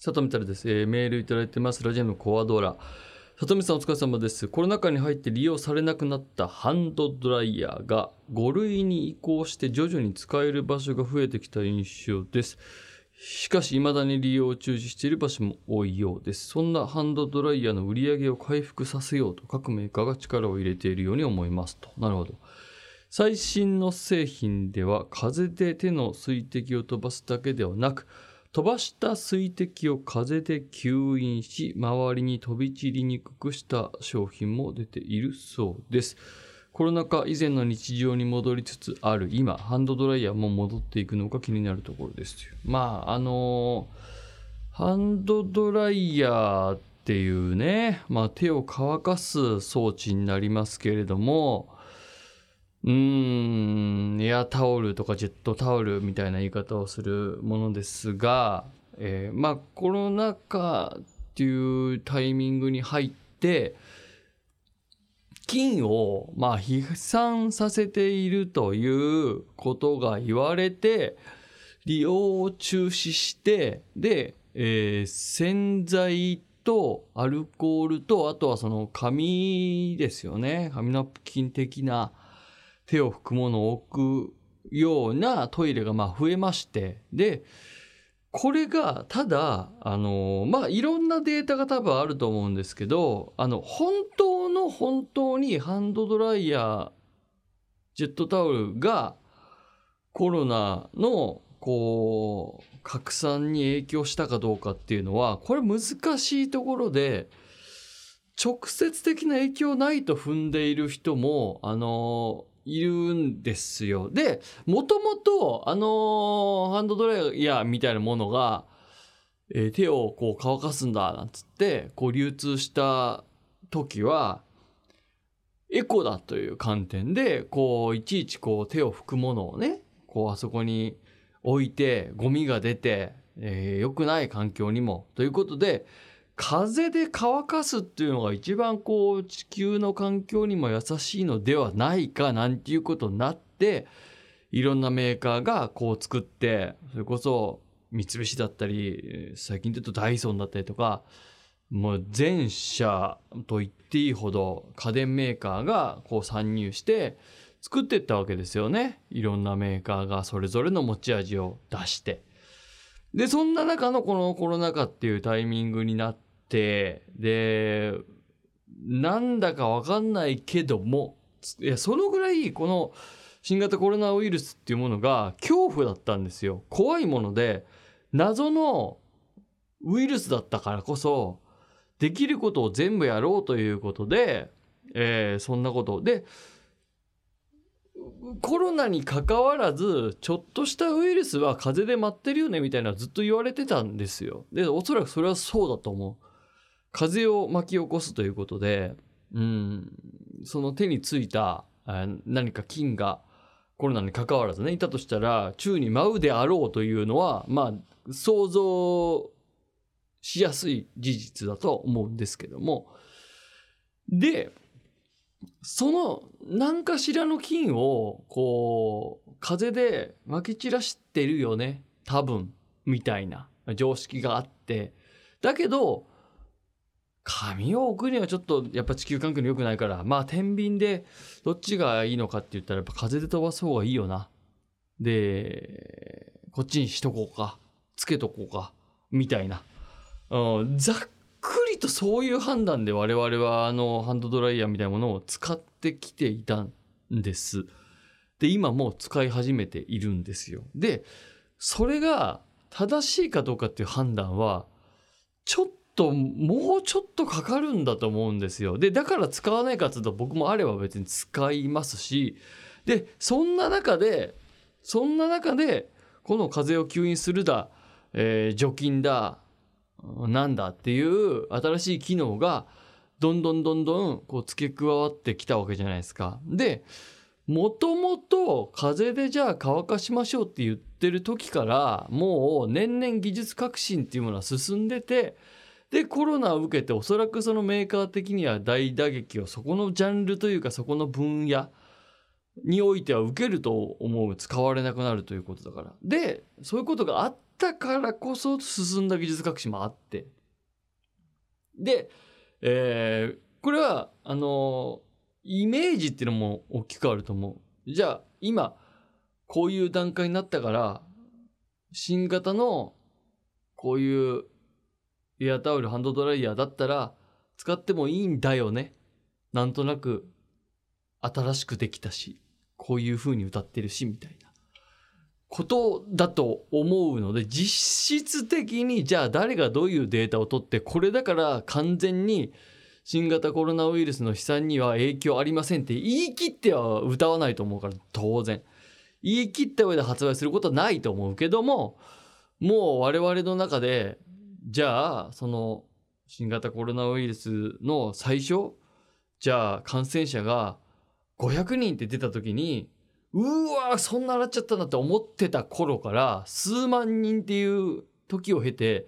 里見太郎です、えーメールいただいてます。ラジオのコアドラ。里見さんお疲れ様です。コロナ禍に入って利用されなくなったハンドドライヤーが5類に移行して徐々に使える場所が増えてきた印象です。しかし未だに利用を中止している場所も多いようです。そんなハンドドライヤーの売り上げを回復させようと各メーカーが力を入れているように思いますと。なるほど。最新の製品では風で手の水滴を飛ばすだけではなく飛ばした水滴を風で吸引し周りに飛び散りにくくした商品も出ているそうです。コロナ禍以前の日常に戻りつつある今ハンドドライヤーも戻っていくのか気になるところです。まああのハンドドライヤーっていうね、まあ、手を乾かす装置になりますけれどもうーん。エアタオルとかジェットタオルみたいな言い方をするものですが、えーまあコロナ禍っていうタイミングに入って菌をまあ飛散させているということが言われて利用を中止してで、えー洗剤とアルコールとあとはその紙ですよね。紙ナプキン的な手を拭くものを置くようなトイレがまあ増えましてでこれがただあのまあいろんなデータが多分あると思うんですけどあの本当の本当にハンドドライヤージェットタオルがコロナのこう拡散に影響したかどうかっていうのはこれ難しいところで直接的な影響ないと踏んでいる人もあのいるんですよ。でもともとあのハンドドライヤーみたいなものが、えー手をこう乾かすんだなんつってこう流通した時はエコだという観点でこういちいちこう手を拭くものをねこうあそこに置いてゴミが出て、えー良くない環境にもということで風で乾かすっていうのが一番こう地球の環境にも優しいのではないかなんていうことになっていろんなメーカーがこう作ってそれこそ三菱だったり最近で言うとダイソンだったりとかもう全社と言っていいほど家電メーカーがこう参入して作っていったわけですよね。いろんなメーカーがそれぞれの持ち味を出して。でそんな中のこのコロナ禍っていうタイミングになってでなんだかわかんないけどもいやそのぐらいこの新型コロナウイルスっていうものが恐怖だったんですよ怖いもので謎のウイルスだったからこそできることを全部やろうということで、えーそんなことでコロナにかかわらずちょっとしたウイルスは風邪で舞ってるよねみたいなのずっと言われてたんですよ。でおそらくそれはそうだと思う。風を巻き起こすということで、うん、その手についた何か菌がコロナにかかわらずねいたとしたら宙に舞うであろうというのはまあ想像しやすい事実だと思うんですけども。でその何かしらの菌をこう風でまき散らしてるよね多分みたいな常識があって。だけど紙を置くにはちょっとやっぱ地球環境に良くないから。まあ天秤でどっちがいいのかって言ったらやっぱ風で飛ばす方がいいよな。でこっちにしとこうか。つけとこうか。みたいな、うん、ざっくりとそういう判断で我々はあのハンドドライヤーみたいなものを使ってきていたんです。で今もう使い始めているんですよ。でそれが正しいかどうかっていう判断はちょっともうちょっとかかるんだと思うんですよでだから使わないかっていうと僕もあれば別に使いますしでそんな中でそんな中でこの風邪を吸引するだ、えー除菌だなんだっていう新しい機能がどんどんどんどんこう付け加わってきたわけじゃないですか。でもともと風邪でじゃあ乾かしましょうって言ってる時からもう年々技術革新っていうものは進んでてでコロナを受けておそらくそのメーカー的には大打撃をそこのジャンルというかそこの分野においては受けると思う使われなくなるということだから。でそういうことがあったからこそ進んだ技術革新もあって。で、えー、これはあのイメージっていうのも大きくあると思う。じゃあ今こういう段階になったから新型のこういうエアタオルハンドドライヤーだったら使ってもいいんだよね。なんとなく新しくできたしこういう風に歌ってるしみたいな。ことだと思うので実質的にじゃあ誰がどういうデータを取ってこれだから完全に新型コロナウイルスの飛散には影響ありませんって言い切っては歌わないと思うから当然。言い切った上で発売することはないと思うけどももう我々の中でじゃあその新型コロナウイルスの最初じゃあ感染者が500人って出た時にうわそんななっちゃったんだって思ってた頃から数万人っていう時を経て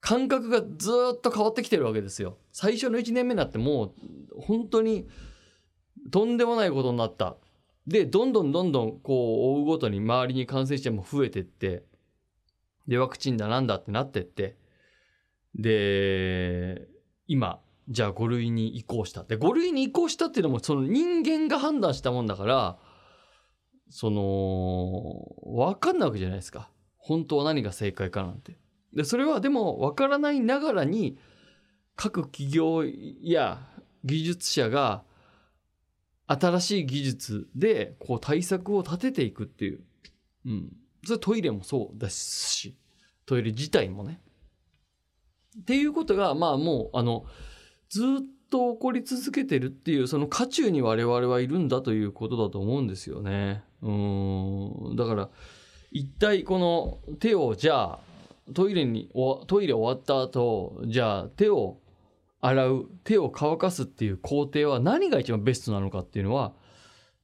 感覚がずっと変わってきてるわけですよ。最初の1年目になってもう本当にとんでもないことになった。でどんどんどんどんこう追うごとに周りに感染者も増えてってでワクチンだなんだってなってって。で今じゃあ5類に移行した。で5類に移行したっていうのもその人間が判断したもんだからその分かんないわけじゃないですか。本当は何が正解かなんて。でそれはでも分からないながらに各企業や技術者が新しい技術でこう対策を立てていくっていう、うん、それトイレもそうだしトイレ自体もね。っていうことがまあもうあのずっと起こり続けてるっていうその渦中に我々はいるんだということだと思うんですよね。うんだから一体この手をじゃあトイレにトイレ終わった後じゃあ手を洗う手を乾かすっていう工程は何が一番ベストなのかっていうのは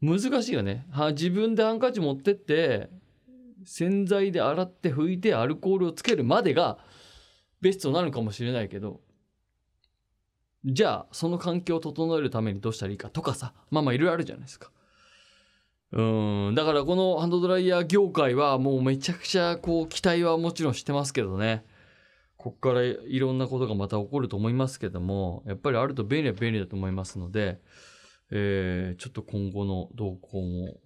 難しいよね。は自分でハンカチ持ってって洗剤で洗って拭いてアルコールをつけるまでがベストなのかもしれないけどじゃあその環境を整えるためにどうしたらいいかとかさまあまあいろいろあるじゃないですか。うんだからこのハンドドライヤー業界はもうめちゃくちゃこう期待はもちろんしてますけどねこっからいろんなことがまた起こると思いますけどもやっぱりあると便利は便利だと思いますので、えー、ちょっと今後の動向も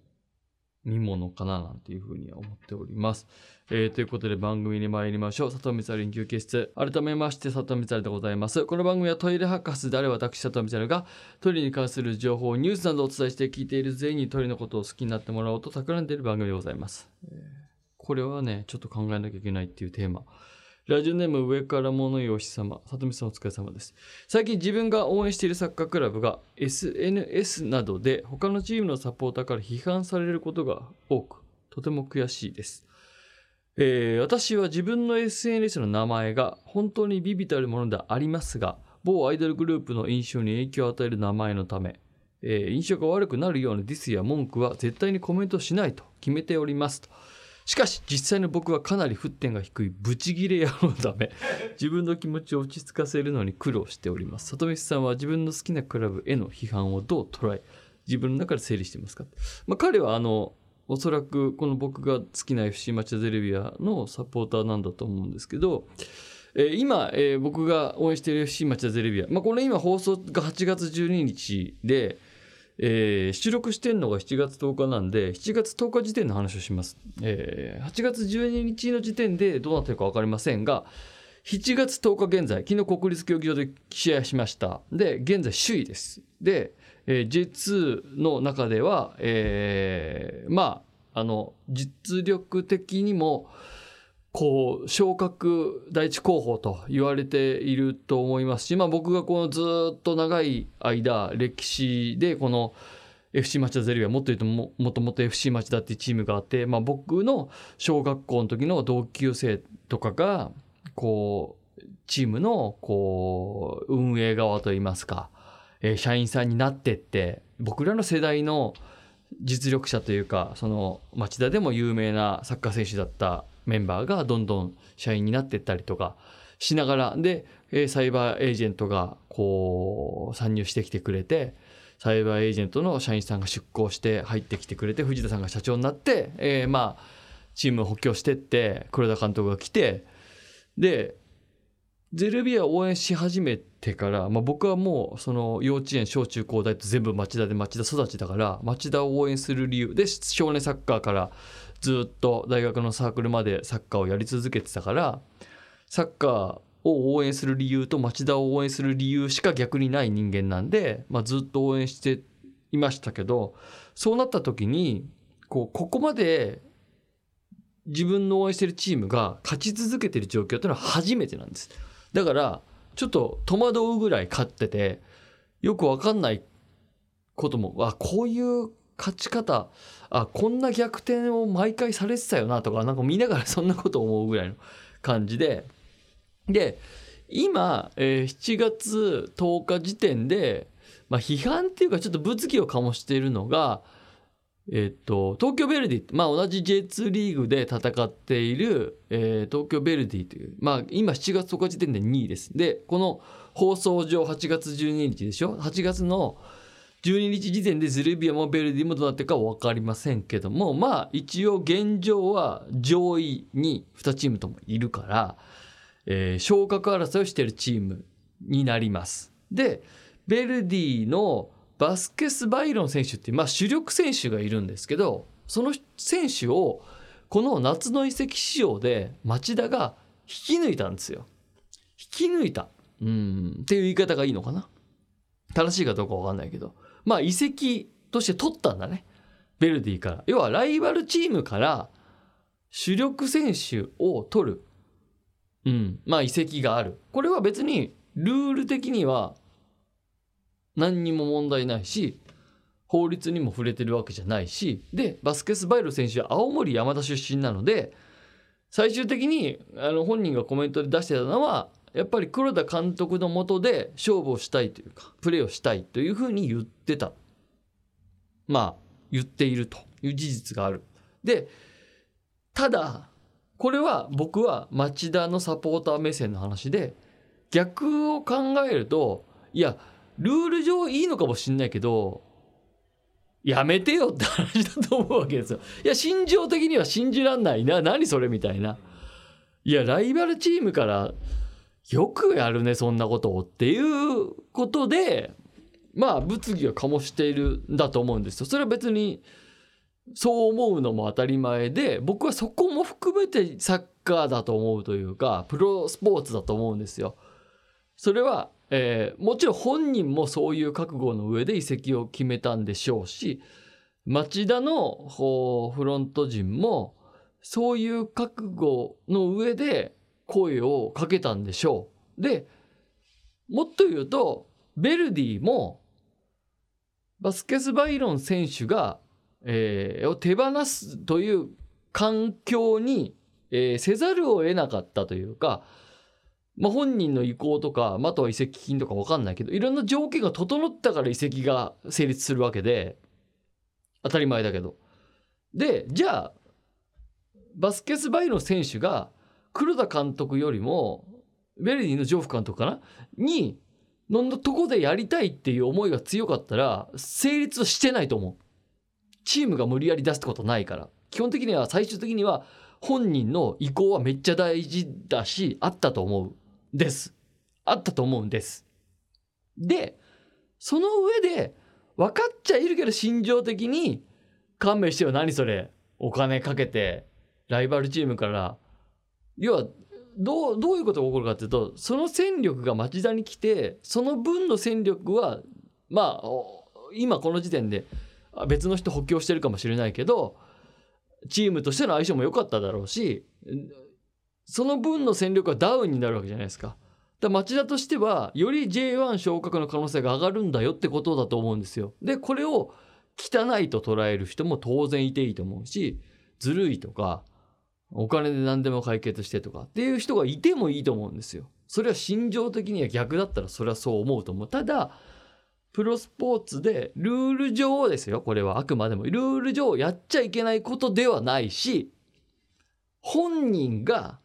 見ものかななんていうふうに思っております。えー、ということで番組に参りましょう。佐藤光研究室室。改めまして佐藤光でございます。この番組はトイレ博士である私佐藤光がトイレに関する情報、ニュースなどをお伝えして聞いている全員にトイレのことを好きになってもらおうと企んでいる番組でございます。えー、これはね、ちょっと考えなきゃいけないっていうテーマ。ラジオネーム上から物よし様。里見さんお疲れ様です。最近自分が応援しているサッカークラブが SNS などで他のチームのサポーターから批判されることが多く、とても悔しいです。えー、私は自分の SNS の名前が本当にビビたるものでありますが、某アイドルグループの印象に影響を与える名前のため、えー、印象が悪くなるようなディスや文句は絶対にコメントしないと決めておりますと。しかし実際の僕はかなり沸点が低い。ブチギレ野郎のため自分の気持ちを落ち着かせるのに苦労しております。里見さんは自分の好きなクラブへの批判をどう捉え自分の中で整理してますか、まあ、彼はあのおそらくこの僕が好きな FC 町田ゼルビアのサポーターなんだと思うんですけど、えー、今、えー、僕が応援している FC 町田ゼルビア、まあ、これ今放送が8月12日で、えー、出力してるのが7月10日なんで、7月10日時点の話をします。えー、8月12日の時点でどうなってるか分かりませんが、7月10日現在、昨日国立競技場で試合しました。で、現在首位です。で、えー、J2 の中では、えー、まあ、あの、実力的にも、こう昇格第一候補と言われていると思いますし、まあ、僕がこのずっと長い間歴史でこの FC 町田ゼルビアもっと言うとももともと FC 町田っていうチームがあって、まあ、僕の小学校の時の同級生とかがこうチームのこう運営側といいますか、えー、社員さんになってって僕らの世代の実力者というかその町田でも有名なサッカー選手だったメンバーがどんどん社員になっていったりとかしながらでサイバーエージェントがこう参入してきてくれてサイバーエージェントの社員さんが出向して入ってきてくれて藤田さんが社長になって、えー、まあチームを補強してって黒田監督が来てでゼルビアを応援し始めてから、まあ、僕はもうその幼稚園小中高大と全部町田で町田育ちだから町田を応援する理由で少年サッカーからずっと大学のサークルまでサッカーをやり続けてたからサッカーを応援する理由と町田を応援する理由しか逆にない人間なんで、まあ、ずっと応援していましたけどそうなった時にこうここまで自分の応援してるチームが勝ち続けてる状況っていうのは初めてなんです。だからちょっと戸惑うぐらい勝っててよく分かんないこともあこういう勝ち方あこんな逆転を毎回されてたよなとかなんか見ながらそんなこと思うぐらいの感じでで今、えー、7月10日時点で、まあ、批判っていうかちょっと物議を醸しているのがえっと、東京ヴェルディ、まあ、同じ J2 リーグで戦っている、えー、東京ヴェルディという、まあ、今7月10日時点で2位です。で、この放送上8月12日でしょ ?8 月の12日時点でズルビアもベルディもどうなってるか分かりませんけども、まあ、一応現状は上位に2チームともいるから、えー、昇格争いをしているチームになります。で、ベルディのバスケス・バイロン選手っていう、まあ、主力選手がいるんですけどその選手をこの夏の移籍市場で町田が引き抜いたんですよ。引き抜いた。うんっていう言い方がいいのかな。正しいかどうかわかんないけど。まあ移籍として取ったんだね。ベルディから。要はライバルチームから主力選手を取る。うん。まあ移籍がある。これは別にルール的には何にも問題ないし法律にも触れてるわけじゃないしでバスケスバイル選手は青森山田出身なので最終的にあの本人がコメントで出してたのはやっぱり黒田監督のもとで勝負をしたいというかプレーをしたいというふうに言ってたまあ言っているという事実がある。でただこれは僕は町田のサポーター目線の話で逆を考えるといやルール上いいのかもしんないけどやめてよって話だと思うわけですよ。いや心情的には信じらんないな何それみたいな。いやライバルチームからよくやるねそんなことをっていうことでまあ物議を醸しているんだと思うんですよ。それは別にそう思うのも当たり前で僕はそこも含めてサッカーだと思うというかプロスポーツだと思うんですよ。それはえー、もちろん本人もそういう覚悟の上で移籍を決めたんでしょうし町田のフロント陣もそういう覚悟の上で声をかけたんでしょう。でもっと言うとベルディもバスケス・バイロン選手が、えー、を手放すという環境に、えー、せざるを得なかったというかまあ、本人の意向とか、まあ、とは移籍金とか分かんないけどいろんな条件が整ったから移籍が成立するわけで当たり前だけどでじゃあバスケスバイの選手が黒田監督よりもベルディのジョフ監督かな？にのとこでやりたいっていう思いが強かったら成立はしてないと思うチームが無理やり出すことないから基本的には最終的には本人の意向はめっちゃ大事だしあったと思うです。あったと思うんです。で、その上で、分かっちゃいるけど心情的に、勘弁してよ、何それ。お金かけて、ライバルチームから、要は、どう、どういうことが起こるかっていうと、その戦力が町田に来て、その分の戦力は、まあ、今この時点で別の人補強してるかもしれないけど、チームとしての相性も良かっただろうし、その分の戦力はダウンになるわけじゃないですか。だ町田としてはより J1 昇格の可能性が上がるんだよってことだと思うんですよ。でこれを汚いと捉える人も当然いていいと思うしずるいとかお金で何でも解決してとかっていう人がいてもいいと思うんですよ。それは心情的には逆だったらそれはそう思うと思う。ただプロスポーツでルール上ですよこれはあくまでもルール上やっちゃいけないことではないし本人が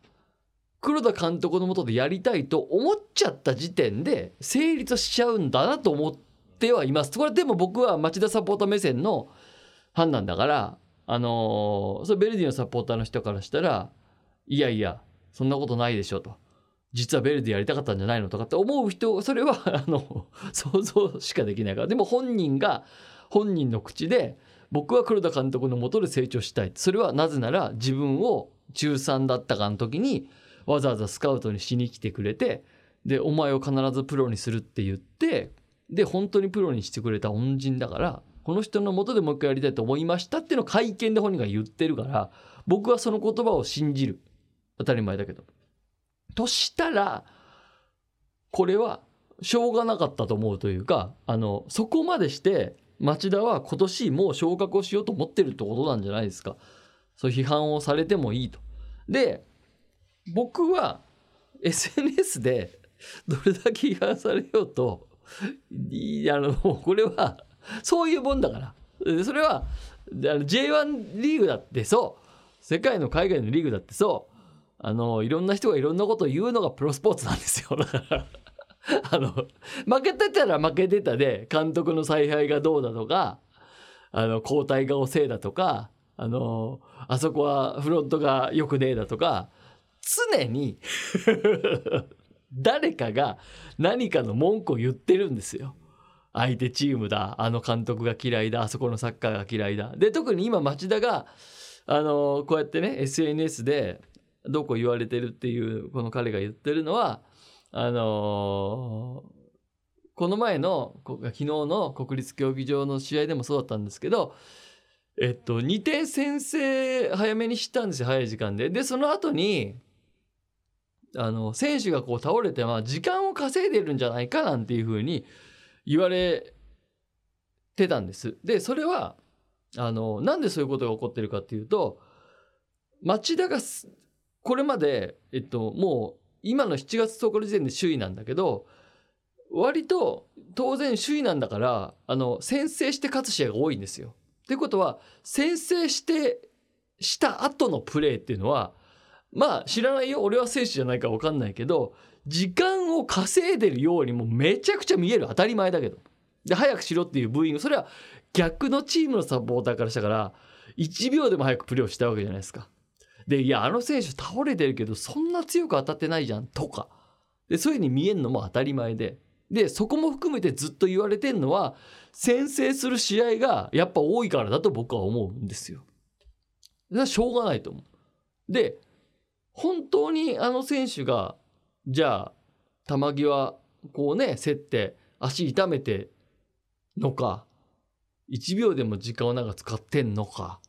黒田監督のもとでやりたいと思っちゃった時点で成立しちゃうんだなと思ってはいます。これでも僕は町田サポーター目線の判断だからあのーそれベルディのサポーターの人からしたらいやいやそんなことないでしょと。実はベルディやりたかったんじゃないのとかって思う人それは あの想像しかできないから。でも本人が本人の口で僕は黒田監督のもとで成長したい。それはなぜなら自分を中3だったかの時にわざわざスカウトにしに来てくれてでお前を必ずプロにするって言ってで本当にプロにしてくれた恩人だからこの人のもとでもう一回やりたいと思いましたっていうのを会見で本人が言ってるから僕はその言葉を信じる当たり前だけど。としたらこれはしょうがなかったと思うというかあのそこまでして町田は今年もう昇格をしようと思ってるってことなんじゃないですか。そう批判をされてもいいと。で僕は SNS でどれだけ批判されようといあのこれは そういうもんだから。それは J1 リーグだってそう。世界の海外のリーグだってそう。あのいろんな人がいろんなことを言うのがプロスポーツなんですよ。だからあの負けてたら負けてたで監督の采配がどうだとかあの交代が遅いだとかあのあそこはフロントがよくねえだとか常に 誰かが何かの文句を言ってるんですよ。相手チームだあの監督が嫌いだあそこのサッカーが嫌いだ。で特に今町田があのこうやってね SNS でどこ言われてるっていうこの彼が言ってるのはあのこの前の昨日の国立競技場の試合でもそうだったんですけどえっと2点先制早めにしたんですよ早い時間で。でその後にあの選手がこう倒れて、まあ、時間を稼いでるんじゃないかなんていうふうに言われてたんです。でそれはあのなんでそういうことが起こってるかっていうと町田がこれまで、えっと、もう今の7月10日時点で首位なんだけど割と当然首位なんだからあの先制して勝つ試合が多いんですよ。っていうことは先制してした後のプレーっていうのはまあ知らないよ俺は選手じゃないから分かんないけど時間を稼いでるようにもめちゃくちゃ見える当たり前だけどで早くしろっていうブーイングそれは逆のチームのサポーターからしたから1秒でも早くプレーをしたわけじゃないですか。でいやあの選手倒れてるけどそんな強く当たってないじゃんとかでそういうふうに見えるのも当たり前ででそこも含めてずっと言われてるのは先制する試合がやっぱ多いからだと僕は思うんですよ。しょうがないと思う。で本当にあの選手がじゃあ球際こうね競って足痛めてのか1秒でも時間をなんか使ってんのか。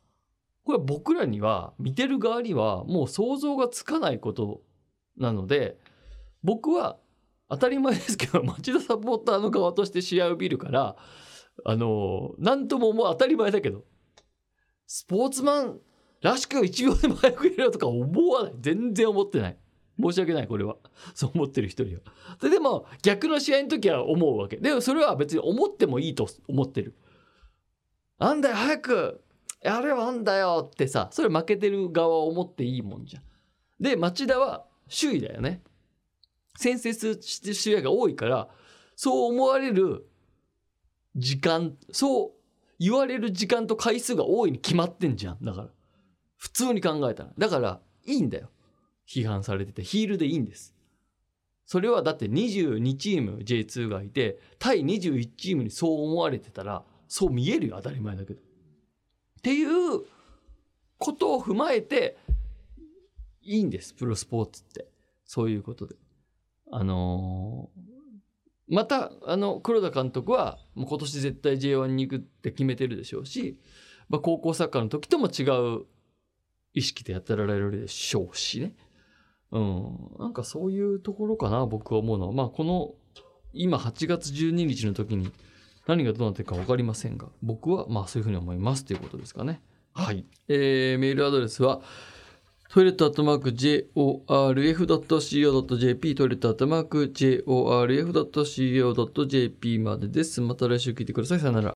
これは僕らには見てる側にはもう想像がつかないことなので僕は当たり前ですけど町田サポーターの側として試合を見るからあの何とももう当たり前だけどスポーツマンらしく1秒でも早くやろうとか思わない。全然思ってない。申し訳ないこれは。そう思ってる人には。ででも逆の試合の時は思うわけ。でもそれは別に思ってもいいと思ってるなんだよ早くやればなんだよってさそれ負けてる側は思っていいもんじゃで町田は首位だよね。先制する試合が多いからそう思われる時間そう言われる時間と回数が多いに決まってんじゃん。だから普通に考えたら。だからいいんだよ。批判されててヒールでいいんです。それはだって22チーム J2 がいて対21チームにそう思われてたらそう見えるよ当たり前だけど。っていうことを踏まえていいんですプロスポーツって。そういうことで。あのーまたあの黒田監督はもう今年絶対 J1 に行くって決めてるでしょうし、まあ、高校サッカーの時とも違う意識でやってられるでしょうしね。うん、なんかそういうところかな僕は思うのはまあこの今8月12日の時に何がどうなってるか分かりませんが僕はまあそういうふうに思いますということですかね。はい、えーメールアドレスはトイレットアットマーク JORF.CO.JP トイレットアットマーク JORF.CO.JP までです。また来週聞いてください。さよなら。